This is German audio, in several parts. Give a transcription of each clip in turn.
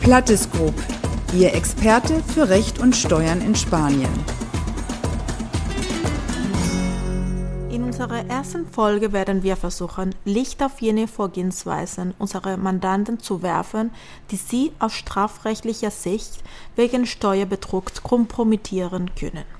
Plattes Group, Ihr Experte für Recht und Steuern in Spanien. In unserer ersten Folge werden wir versuchen, Licht auf jene Vorgehensweisen unserer Mandanten zu werfen, die sie aus strafrechtlicher Sicht wegen Steuerbetrugs kompromittieren können.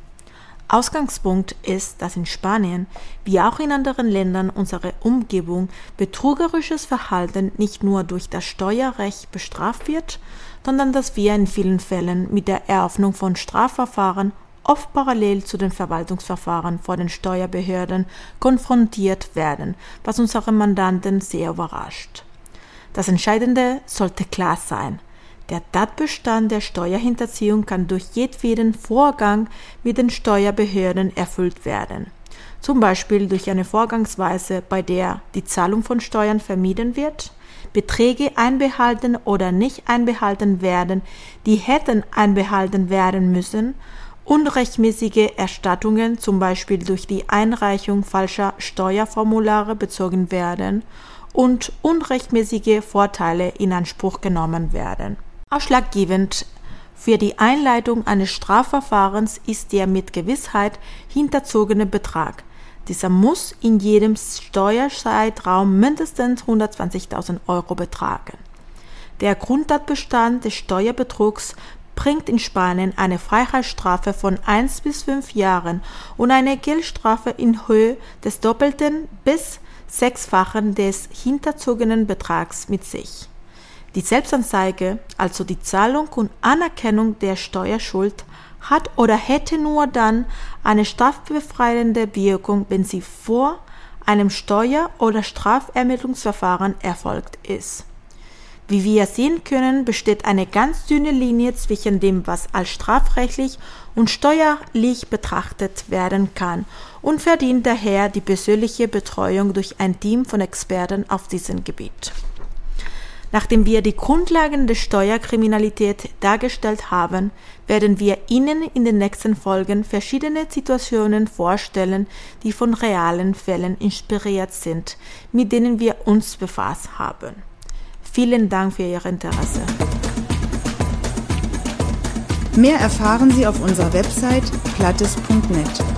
Ausgangspunkt ist, dass in Spanien, wie auch in anderen Ländern unserer Umgebung, betrügerisches Verhalten nicht nur durch das Steuerrecht bestraft wird, sondern dass wir in vielen Fällen mit der Eröffnung von Strafverfahren oft parallel zu den Verwaltungsverfahren vor den Steuerbehörden konfrontiert werden, was unsere Mandanten sehr überrascht. Das Entscheidende sollte klar sein. Der Tatbestand der Steuerhinterziehung kann durch jedweden Vorgang mit den Steuerbehörden erfüllt werden. Zum Beispiel durch eine Vorgangsweise, bei der die Zahlung von Steuern vermieden wird, Beträge einbehalten oder nicht einbehalten werden, die hätten einbehalten werden müssen, unrechtmäßige Erstattungen zum Beispiel durch die Einreichung falscher Steuerformulare bezogen werden und unrechtmäßige Vorteile in Anspruch genommen werden. Ausschlaggebend für die Einleitung eines Strafverfahrens ist der mit Gewissheit hinterzogene Betrag. Dieser muss in jedem Steuerzeitraum mindestens 120.000 Euro betragen. Der Grundtatbestand des Steuerbetrugs bringt in Spanien eine Freiheitsstrafe von 1 bis 5 Jahren und eine Geldstrafe in Höhe des doppelten bis sechsfachen des hinterzogenen Betrags mit sich. Die Selbstanzeige, also die Zahlung und Anerkennung der Steuerschuld, hat oder hätte nur dann eine strafbefreiende Wirkung, wenn sie vor einem Steuer- oder Strafermittlungsverfahren erfolgt ist. Wie wir sehen können, besteht eine ganz dünne Linie zwischen dem, was als strafrechtlich und steuerlich betrachtet werden kann und verdient daher die persönliche Betreuung durch ein Team von Experten auf diesem Gebiet. Nachdem wir die Grundlagen der Steuerkriminalität dargestellt haben, werden wir Ihnen in den nächsten Folgen verschiedene Situationen vorstellen, die von realen Fällen inspiriert sind, mit denen wir uns befasst haben. Vielen Dank für Ihr Interesse. Mehr erfahren Sie auf unserer Website plattes.net.